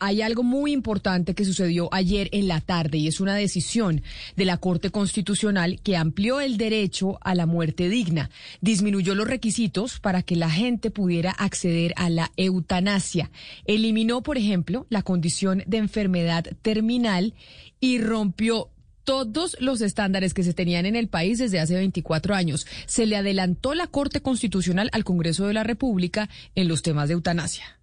hay algo muy importante que sucedió ayer en la tarde y es una decisión de la Corte Constitucional que amplió el derecho a la muerte digna, disminuyó los requisitos para que la gente pudiera acceder a la eutanasia, eliminó, por ejemplo, la condición de enfermedad terminal y rompió todos los estándares que se tenían en el país desde hace 24 años. Se le adelantó la Corte Constitucional al Congreso de la República en los temas de eutanasia.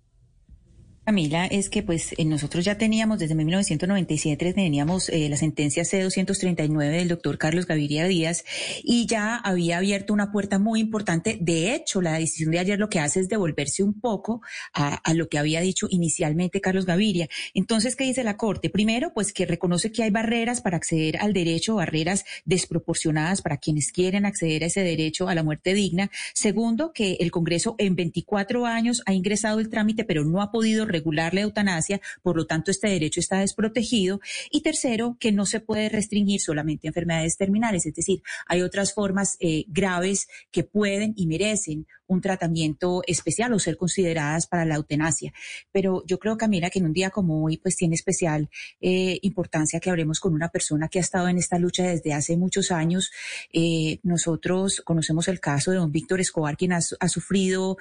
Camila, es que pues eh, nosotros ya teníamos desde 1997 teníamos eh, la sentencia C239 del doctor Carlos Gaviria Díaz y ya había abierto una puerta muy importante. De hecho, la decisión de ayer lo que hace es devolverse un poco a, a lo que había dicho inicialmente Carlos Gaviria. Entonces, ¿qué dice la Corte? Primero, pues que reconoce que hay barreras para acceder al derecho, barreras desproporcionadas para quienes quieren acceder a ese derecho a la muerte digna. Segundo, que el Congreso en 24 años ha ingresado el trámite, pero no ha podido regular la eutanasia, por lo tanto este derecho está desprotegido. Y tercero, que no se puede restringir solamente a enfermedades terminales, es decir, hay otras formas eh, graves que pueden y merecen un tratamiento especial o ser consideradas para la eutanasia. Pero yo creo, Camila, que en un día como hoy, pues tiene especial eh, importancia que hablemos con una persona que ha estado en esta lucha desde hace muchos años. Eh, nosotros conocemos el caso de don Víctor Escobar, quien ha, ha sufrido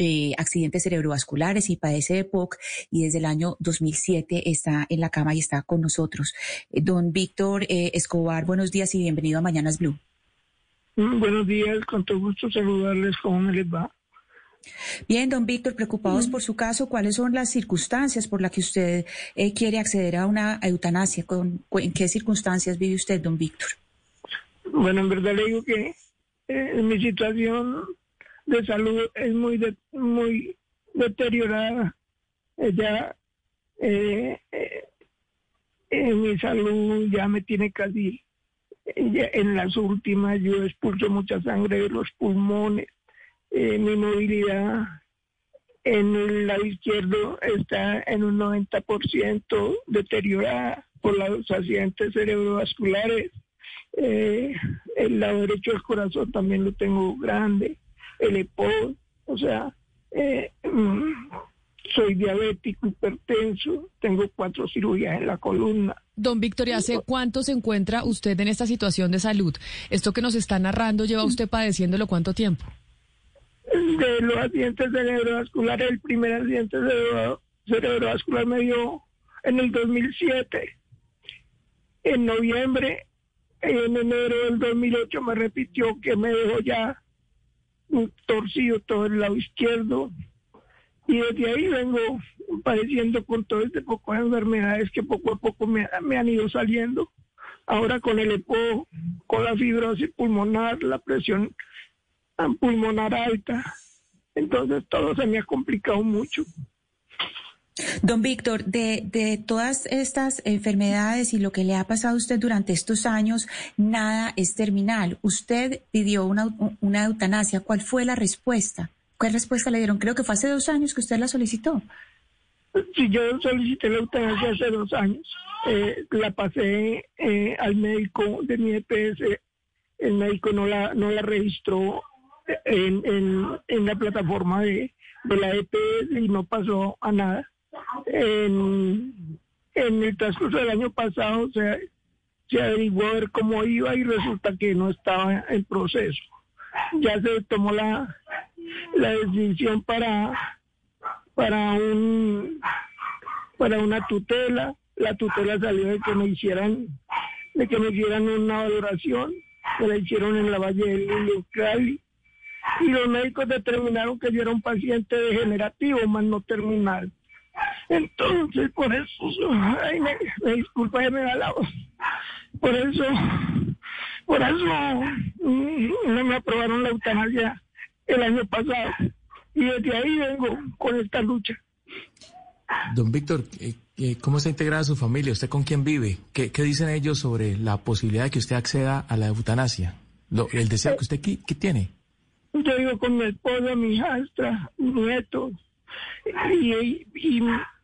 eh, accidentes cerebrovasculares y padece de POC y desde el año 2007 está en la cama y está con nosotros. Eh, don Víctor eh, Escobar, buenos días y bienvenido a Mañanas Blue. Mm, buenos días, con todo gusto saludarles, ¿cómo les va? Bien, don Víctor, preocupados mm. por su caso, ¿cuáles son las circunstancias por las que usted quiere acceder a una eutanasia? ¿En qué circunstancias vive usted, don Víctor? Bueno, en verdad le digo que en mi situación de salud es muy muy deteriorada. Ya eh, eh, mi salud ya me tiene casi en las últimas. Yo expulso mucha sangre de los pulmones. Eh, mi movilidad en el lado izquierdo está en un 90% deteriorada por los accidentes cerebrovasculares. el lado derecho del corazón también lo tengo grande el EPO, o sea, eh, mm, soy diabético, hipertenso, tengo cuatro cirugías en la columna. Don Víctor, ¿hace cuánto se encuentra usted en esta situación de salud? Esto que nos está narrando, ¿lleva usted padeciéndolo cuánto tiempo? De los accidentes cerebrovasculares, el primer accidente cerebrovascular me dio en el 2007. En noviembre, en enero del 2008 me repitió que me dejó ya torcido todo el lado izquierdo. Y desde ahí vengo padeciendo con todo este poco de enfermedades que poco a poco me, han ido saliendo. Ahora con el EPO, con la fibrosis pulmonar, la presión pulmonar alta. Entonces todo se me ha complicado mucho. Don Víctor, de, de, todas estas enfermedades y lo que le ha pasado a usted durante estos años, nada es terminal. Usted pidió una, una eutanasia. ¿Cuál fue la respuesta? ¿Cuál respuesta le dieron? Creo que fue hace dos años que usted la solicitó. Sí, yo solicité la eutanasia hace dos años. Eh, la pasé eh, al médico de mi EPS. El médico no la, no la registró en, en, en la plataforma de, de la EPS y no pasó a nada en, el transcurso del año pasado se, se averiguó a ver cómo iba y resulta que no estaba en proceso. Ya se tomó la, la decisión para, para un para una tutela. La tutela salió de que me hicieran, de que me hicieran una valoración, que la hicieron en la Valle del Lili, Cali. Y los médicos determinaron que yo era un paciente degenerativo, más no terminal. Entonces, por eso, ay, me, disculpa que me da la voz. Por eso, por eso mm, no me aprobaron la eutanasia el año pasado. Y desde ahí vengo con esta lucha. Don Víctor, eh, eh, ¿cómo está integrada su familia? ¿Usted con quién vive? ¿Qué, dicen ellos sobre la posibilidad de que usted acceda a la eutanasia? ¿El deseo que usted qué, tiene? Yo vivo con mi esposa, mi hijastra, mi nieto, y, y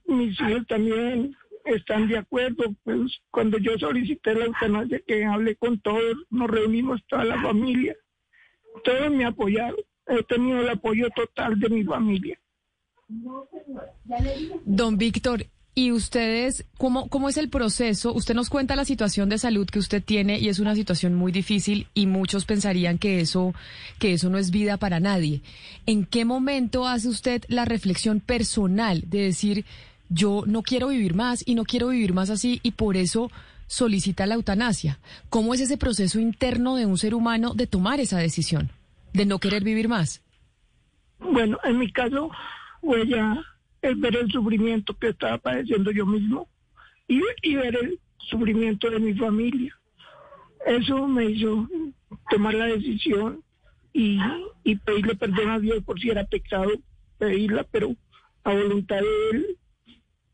mis hijos también están de acuerdo. Pues cuando yo solicité la eutanasia, que hablé con todos, nos reunimos toda la familia, todos me apoyaron. He tenido el apoyo total de mi familia. Don Víctor, Y ustedes, ¿cómo, ¿cómo es el proceso? Usted nos cuenta la situación de salud que usted tiene y es una situación muy difícil y muchos pensarían que eso, que eso no es vida para nadie. ¿En qué momento hace usted la reflexión personal de decir, yo no quiero vivir más y no quiero vivir más así y por eso solicita la eutanasia? ¿Cómo es ese proceso interno de un ser humano de tomar esa decisión, de no querer vivir más? Bueno, en mi caso, voy a el ver el sufrimiento que estaba padeciendo yo mismo y, ver el sufrimiento de mi familia. Eso me hizo tomar la decisión y, y pedirle perdón a Dios por si era pecado pedirla, pero a voluntad de Él,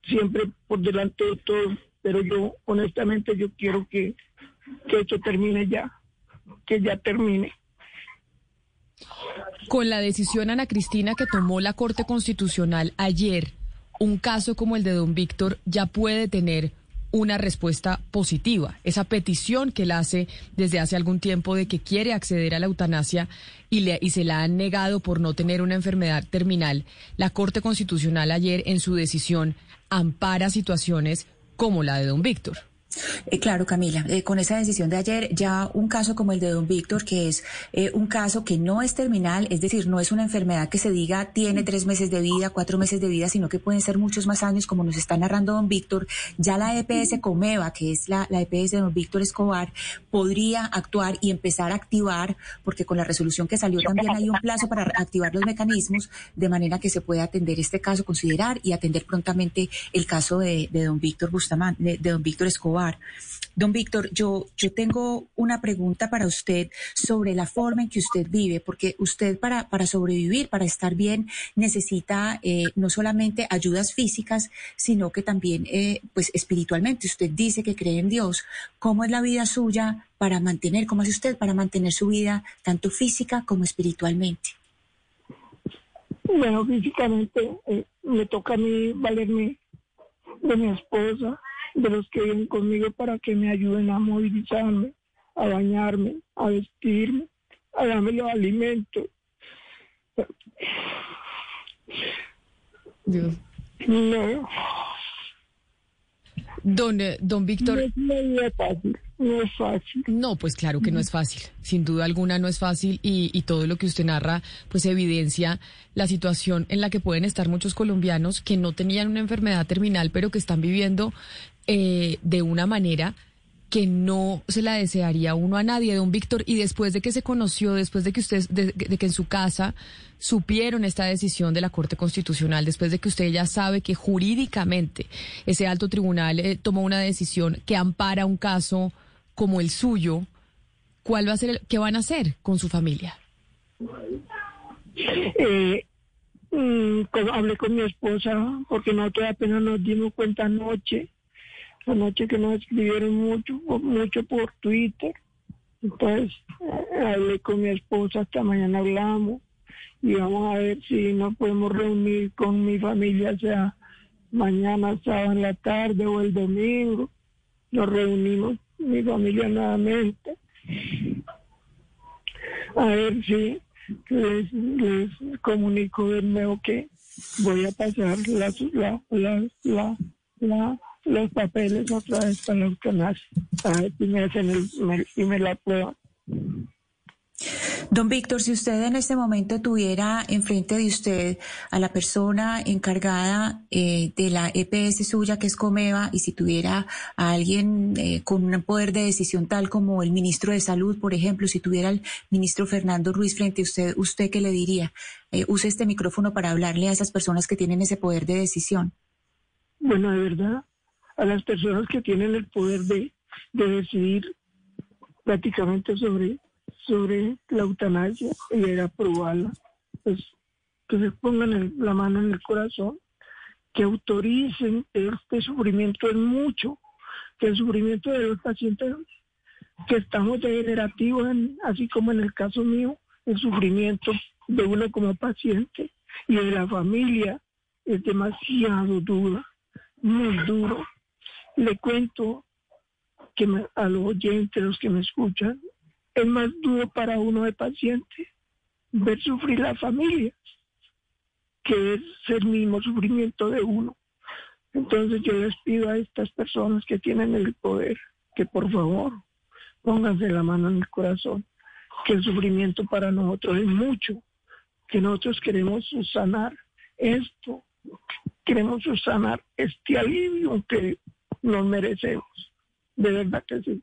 siempre por delante de todo. Pero yo, honestamente, yo quiero que, que esto termine ya, que ya termine. Con la decisión, Ana Cristina, que tomó la Corte Constitucional ayer, un caso como el de don Víctor ya puede tener una respuesta positiva. Esa petición que él hace desde hace algún tiempo de que quiere acceder a la eutanasia y, le, y se la han negado por no tener una enfermedad terminal, la Corte Constitucional ayer en su decisión ampara situaciones como la de don Víctor. Eh, claro, Camila, eh, con esa decisión de ayer, ya un caso como el de don Víctor, que es eh, un caso que no es terminal, es decir, no es una enfermedad que se diga tiene tres meses de vida, cuatro meses de vida, sino que pueden ser muchos más años, como nos está narrando don Víctor, ya la EPS Comeva, que es la, la EPS de don Víctor Escobar, podría actuar y empezar a activar, porque con la resolución que salió también hay un plazo para activar los mecanismos, de manera que se pueda atender este caso, considerar y atender prontamente el caso de, de don Víctor Bustamante, de don Víctor Escobar Don Víctor, yo, yo tengo una pregunta para usted sobre la forma en que usted vive, porque usted para, para sobrevivir, para estar bien, necesita eh, no solamente ayudas físicas, sino que también eh, pues espiritualmente. Usted dice que cree en Dios. ¿Cómo es la vida suya para mantener, cómo hace usted para mantener su vida tanto física como espiritualmente? Bueno, físicamente eh, me toca a mí valerme de mi esposa, de los que viven conmigo para que me ayuden a movilizarme, a bañarme, a vestirme, a darme los alimentos. Dios. No. Don, eh, don Víctor. No, es fácil, no es fácil. No, pues claro que no es fácil. Sin duda alguna no es fácil y, y todo lo que usted narra, pues evidencia la situación en la que pueden estar muchos colombianos que no tenían una enfermedad terminal, pero que están viviendo eh, de una manera que no se la desearía uno a nadie, don Víctor, y después de que se conoció, después de que usted, de, que en su casa supieron esta decisión de la Corte Constitucional, después de que usted ya sabe que jurídicamente ese alto tribunal eh, tomó una decisión que ampara un caso como el suyo, ¿cuál va a ser, qué van a hacer con su familia? Eh, mm, hablé con mi esposa porque nosotros apenas nos dimos cuenta anoche anoche que nos escribieron mucho, mucho por Twitter. Entonces eh, hablé con mi esposa, hasta mañana hablamos y vamos a ver si nos podemos reunir con mi familia, sea mañana, sábado en la tarde o el domingo. Nos reunimos, mi familia nuevamente. A ver si les, comunico de nuevo que voy a pasar la, la, la, la, la los papeles otra vez para la eutanasia, a ver si me hacen el, y me la prueban. Don Víctor, si usted en este momento tuviera enfrente de usted a la persona encargada eh, de la EPS suya, que es Comeva, y si tuviera a alguien eh, con un poder de decisión tal como el ministro de Salud, por ejemplo, si tuviera al ministro Fernando Ruiz frente a usted, ¿usted qué le diría? Eh, use este micrófono para hablarle a esas personas que tienen ese poder de decisión. Bueno, de verdad, a las personas que tienen el poder de, decidir prácticamente sobre, sobre la eutanasia y de aprobarla, pues que se pongan la mano en el corazón, que autoricen este sufrimiento es mucho, que el sufrimiento de los pacientes que estamos degenerativos, así como en el caso mío, el sufrimiento de uno como paciente y de la familia es demasiado duro, muy duro. Le cuento que a los oyentes, los que me escuchan, es más duro para uno de paciente ver sufrir la familia, que es el mismo sufrimiento de uno. Entonces yo les pido a estas personas que tienen el poder que por favor pónganse la mano en el corazón, que el sufrimiento para nosotros es mucho, que nosotros queremos sanar esto, queremos sanar este alivio que nos merecemos. De verdad que sí.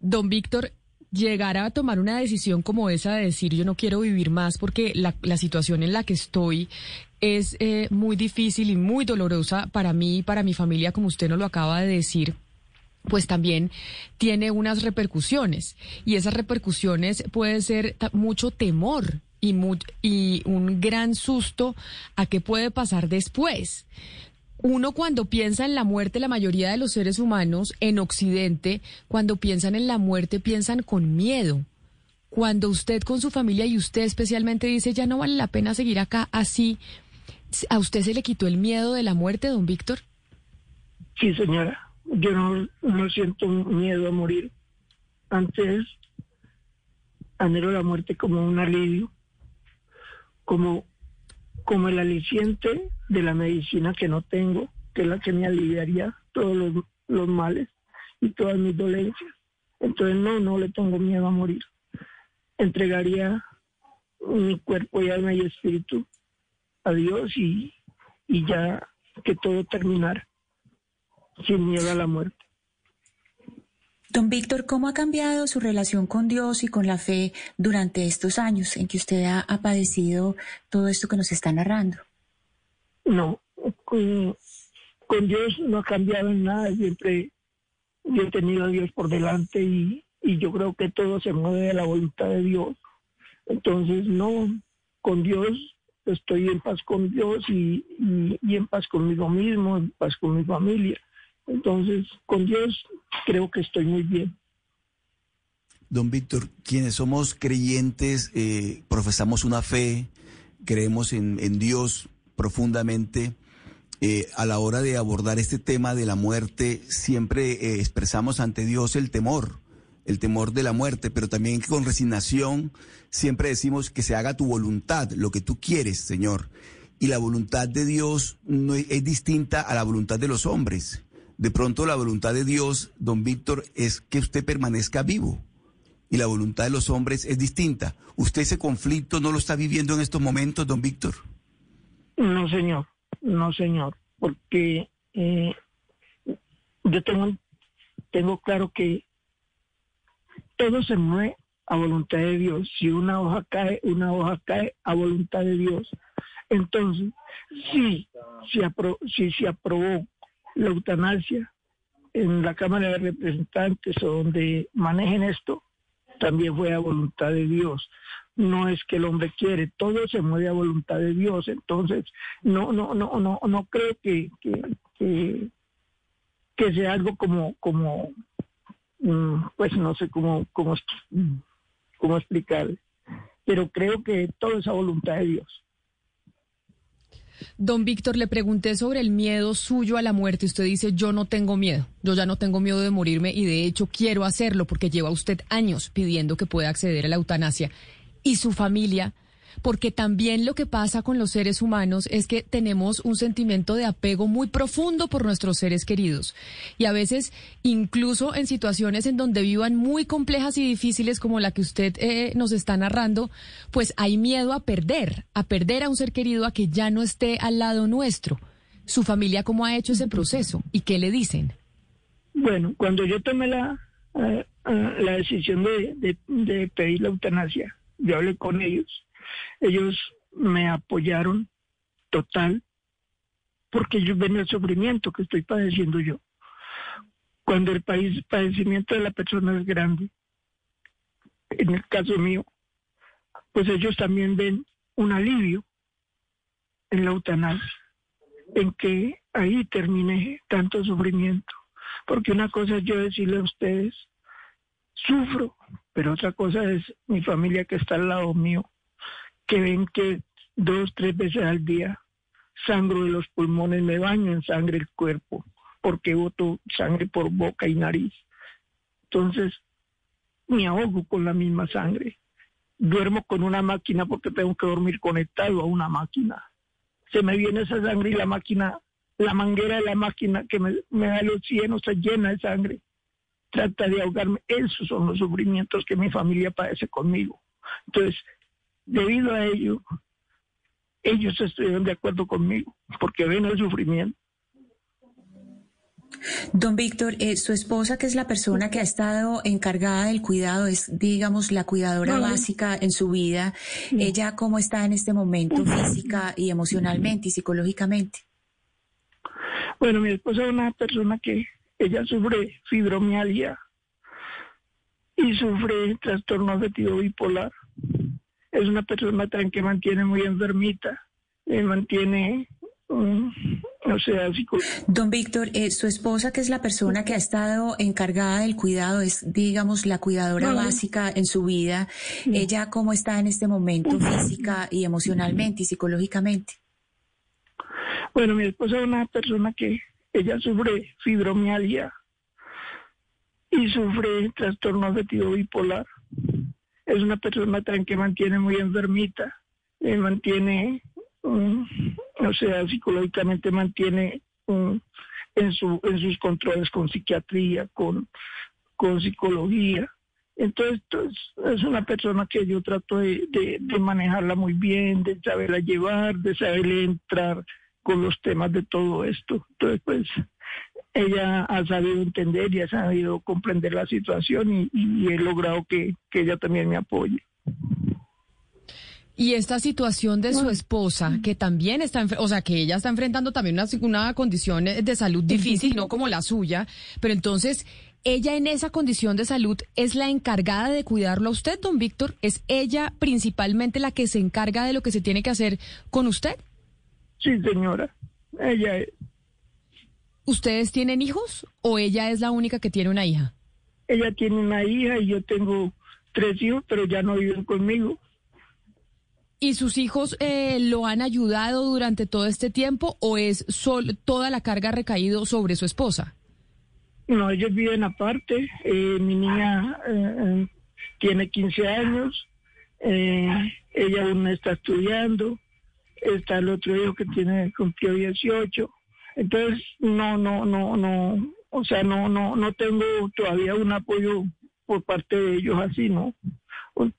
Don Víctor, llegar a tomar una decisión como esa de decir yo no quiero vivir más porque la, la situación en la que estoy es eh, muy difícil y muy dolorosa para mí y para mi familia, como usted nos lo acaba de decir pues también tiene unas repercusiones y esas repercusiones puede ser mucho temor y, y un gran susto a qué puede pasar después uno cuando piensa en la muerte, la mayoría de los seres humanos en Occidente, cuando piensan en la muerte, piensan con miedo. Cuando usted con su familia y usted especialmente dice, ya no vale la pena seguir acá así, ¿a usted se le quitó el miedo de la muerte, don Víctor? Sí, señora. Yo no, no siento miedo a morir. Antes anhelo la muerte como un alivio, como como el aliciente de la medicina que no tengo, que es la que me aliviaría todos los, males y todas mis dolencias. Entonces no, no le tengo miedo a morir. Entregaría mi cuerpo y alma y espíritu a Dios y, y ya que todo terminara sin miedo a la muerte. Don Víctor, ¿cómo ha cambiado su relación con Dios y con la fe durante estos años en que usted ha, padecido todo esto que nos está narrando? No, con, Dios no ha cambiado en nada. Siempre he tenido a Dios por delante y, yo creo que todo se mueve de la voluntad de Dios. Entonces, no, con Dios estoy en paz con Dios y, y en paz conmigo mismo, en paz con mi familia. Entonces, con Dios creo que estoy muy bien. Don Víctor, quienes somos creyentes, eh, profesamos una fe, creemos en, Dios profundamente. Eh, a la hora de abordar este tema de la muerte, siempre eh, expresamos ante Dios el temor, el temor de la muerte, pero también con resignación siempre decimos que se haga tu voluntad, lo que tú quieres, Señor. Y la voluntad de Dios no es distinta a la voluntad de los hombres. De pronto la voluntad de Dios, don Víctor, es que usted permanezca vivo. Y la voluntad de los hombres es distinta. ¿Usted ese conflicto no lo está viviendo en estos momentos, don Víctor? No, señor. No, señor. Porque eh, yo tengo, tengo claro que todo se mueve a voluntad de Dios. Si una hoja cae, una hoja cae a voluntad de Dios. Entonces, sí, si, si se aprobó la eutanasia en la Cámara de Representantes o donde manejen esto, también fue a voluntad de Dios. No es que el hombre quiere, todo se mueve a voluntad de Dios. Entonces, no, no, no, no, no creo que, que, que, sea algo como, como, mm, pues no sé cómo, cómo, cómo explicar, pero creo que todo es a voluntad de Dios. Don Víctor, le pregunté sobre el miedo suyo a la muerte. Usted dice, yo no tengo miedo, yo ya no tengo miedo de morirme y de hecho quiero hacerlo porque lleva usted años pidiendo que pueda acceder a la eutanasia. ¿Y su familia? Porque también lo que pasa con los seres humanos es que tenemos un sentimiento de apego muy profundo por nuestros seres queridos. Y a veces, incluso en situaciones en donde vivan muy complejas y difíciles como la que usted eh, nos está narrando, pues hay miedo a perder, a perder a un ser querido a que ya no esté al lado nuestro. ¿Su familia cómo ha hecho ese proceso y qué le dicen? Bueno, cuando yo tomé la, eh, eh, la decisión de, de pedir la eutanasia, yo hablé con ellos ellos me apoyaron total porque ellos ven el sufrimiento que estoy padeciendo yo. Cuando el país, padecimiento de la persona es grande, en el caso mío, pues ellos también ven un alivio en la eutanasia, en que ahí termine tanto sufrimiento. Porque una cosa es yo decirle a ustedes, sufro, pero otra cosa es mi familia que está al lado mío, que ven que dos, tres veces al día sangro de los pulmones, me baño en sangre el cuerpo, porque boto sangre por boca y nariz. Entonces, me ahogo con la misma sangre. Duermo con una máquina porque tengo que dormir conectado a una máquina. Se me viene esa sangre y la máquina la manguera de la máquina que me, da el oxígeno está llena de sangre. Trata de ahogarme. Esos son los sufrimientos que mi familia padece conmigo. Entonces, debido a ello, ellos estuvieron de acuerdo conmigo, porque ven el sufrimiento. Don Víctor, eh, su esposa, que es la persona que ha estado encargada del cuidado, es, digamos, la cuidadora básica en su vida. ¿Ella cómo está en este momento física y emocionalmente y psicológicamente? Bueno, mi esposa es una persona que ella sufre fibromialgia y sufre trastorno afectivo bipolar. Es una persona también que mantiene muy enfermita, eh, mantiene o sea, Don Víctor, eh, su esposa, que es la persona que ha estado encargada del cuidado, es, digamos, la cuidadora básica en su vida, ¿ella cómo está en este momento física y emocionalmente y psicológicamente? Bueno, mi esposa es una persona que ella sufre fibromialgia y sufre trastorno afectivo bipolar. Es una persona también que mantiene muy enfermita, eh, mantiene o sea, psicológicamente mantiene en, su, en sus controles con psiquiatría, con, con psicología. Entonces, es una persona que yo trato de, de, manejarla muy bien, de saberla llevar, de saberle entrar con los temas de todo esto. Entonces, pues, ella ha sabido entender y ha sabido comprender la situación y, he logrado que, que ella también me apoye. Y esta situación de su esposa, que también está, o sea, que ella está enfrentando también una, una condición de salud difícil, no como la suya, pero entonces, ella en esa condición de salud es la encargada de cuidarlo a usted, don Víctor. ¿Es ella principalmente la que se encarga de lo que se tiene que hacer con usted? Sí, señora. Ella es. ¿Ustedes tienen hijos o ella es la única que tiene una hija? Ella tiene una hija y yo tengo tres hijos, pero ya no viven conmigo. ¿Y sus hijos eh, lo han ayudado durante todo este tiempo o es sol, toda la carga recaído sobre su esposa? No, ellos viven aparte. Eh, mi niña eh, tiene 15 años, ella aún está estudiando, está el otro hijo que tiene cumplió 18. Entonces, no, no, no, no, o sea, no, no, no tengo todavía un apoyo por parte de ellos así, ¿no?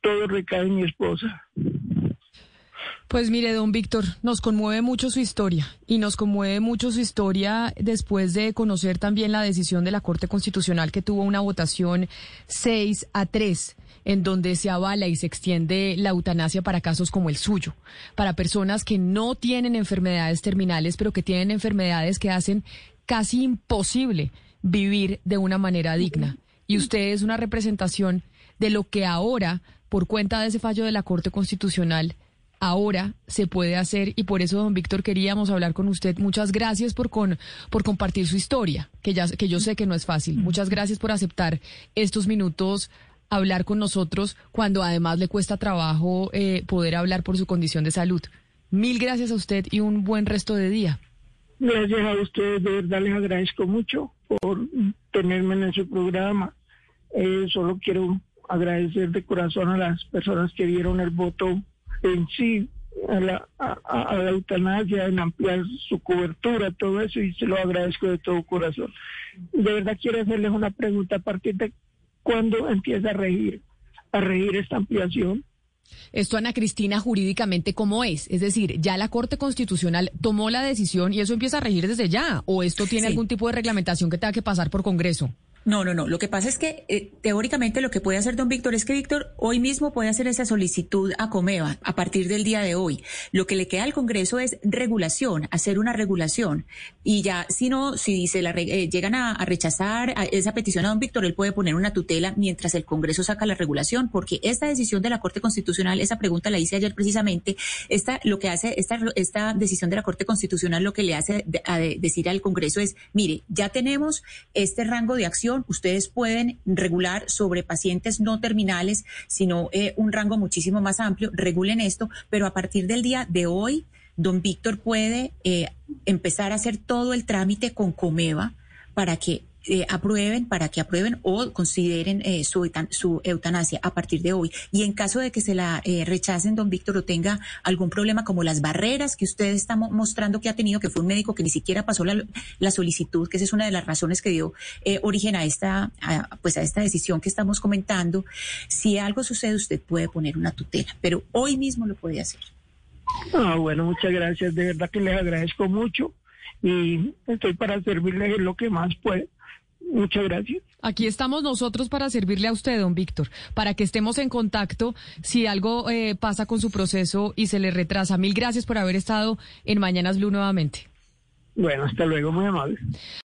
Todo recae en mi esposa. Pues mire, don Víctor, nos conmueve mucho su historia y nos conmueve mucho su historia después de conocer también la decisión de la Corte Constitucional que tuvo una votación 6 a 3 en donde se avala y se extiende la eutanasia para casos como el suyo, para personas que no tienen enfermedades terminales, pero que tienen enfermedades que hacen casi imposible vivir de una manera digna. Y usted es una representación de lo que ahora, por cuenta de ese fallo de la Corte Constitucional, ahora se puede hacer y por eso, don Víctor, queríamos hablar con usted. Muchas gracias por, con, por compartir su historia, que, ya, que yo sé que no es fácil. Muchas gracias por aceptar estos minutos hablar con nosotros cuando además le cuesta trabajo eh, poder hablar por su condición de salud. Mil gracias a usted y un buen resto de día. Gracias a ustedes, de verdad les agradezco mucho por tenerme en su programa. Eh, solo quiero agradecer de corazón a las personas que dieron el voto en sí a la, a, la eutanasia, en ampliar su cobertura, todo eso, y se lo agradezco de todo corazón. De verdad quiero hacerles una pregunta a partir de cuándo empieza a regir, a regir esta ampliación. Esto, Ana Cristina, jurídicamente, ¿cómo es? Es decir, ¿ya la Corte Constitucional tomó la decisión y eso empieza a regir desde ya? ¿O esto tiene algún tipo de reglamentación que tenga que pasar por Congreso? No, no, no. Lo que pasa es que eh, teóricamente lo que puede hacer don Víctor es que Víctor hoy mismo puede hacer esa solicitud a Comeva a partir del día de hoy. Lo que le queda al Congreso es regulación, hacer una regulación. Y ya, si no, si se la eh, llegan a, rechazar esa petición a don Víctor, él puede poner una tutela mientras el Congreso saca la regulación, porque esta decisión de la Corte Constitucional, esa pregunta la hice ayer precisamente, esta, lo que hace, esta, esta decisión de la Corte Constitucional lo que le hace decir al Congreso es, mire, ya tenemos este rango de acción ustedes pueden regular sobre pacientes no terminales, sino eh, un rango muchísimo más amplio, regulen esto, pero a partir del día de hoy, don Víctor puede eh, empezar a hacer todo el trámite con Comeva para que eh, aprueben, para que aprueben o consideren eh, su, su, eutanasia a partir de hoy. Y en caso de que se la eh, rechacen, don Víctor, o tenga algún problema como las barreras que usted está mostrando que ha tenido, que fue un médico que ni siquiera pasó la, solicitud, que esa es una de las razones que dio origen a esta, pues a esta decisión que estamos comentando. Si algo sucede, usted puede poner una tutela, pero hoy mismo lo puede hacer. Ah, bueno, muchas gracias. De verdad que les agradezco mucho y estoy para servirles lo que más puedo. Muchas gracias. Aquí estamos nosotros para servirle a usted, don Víctor, para que estemos en contacto si algo eh, pasa con su proceso y se le retrasa. Mil gracias por haber estado en Mañanas Blue nuevamente. Bueno, hasta luego, muy amable.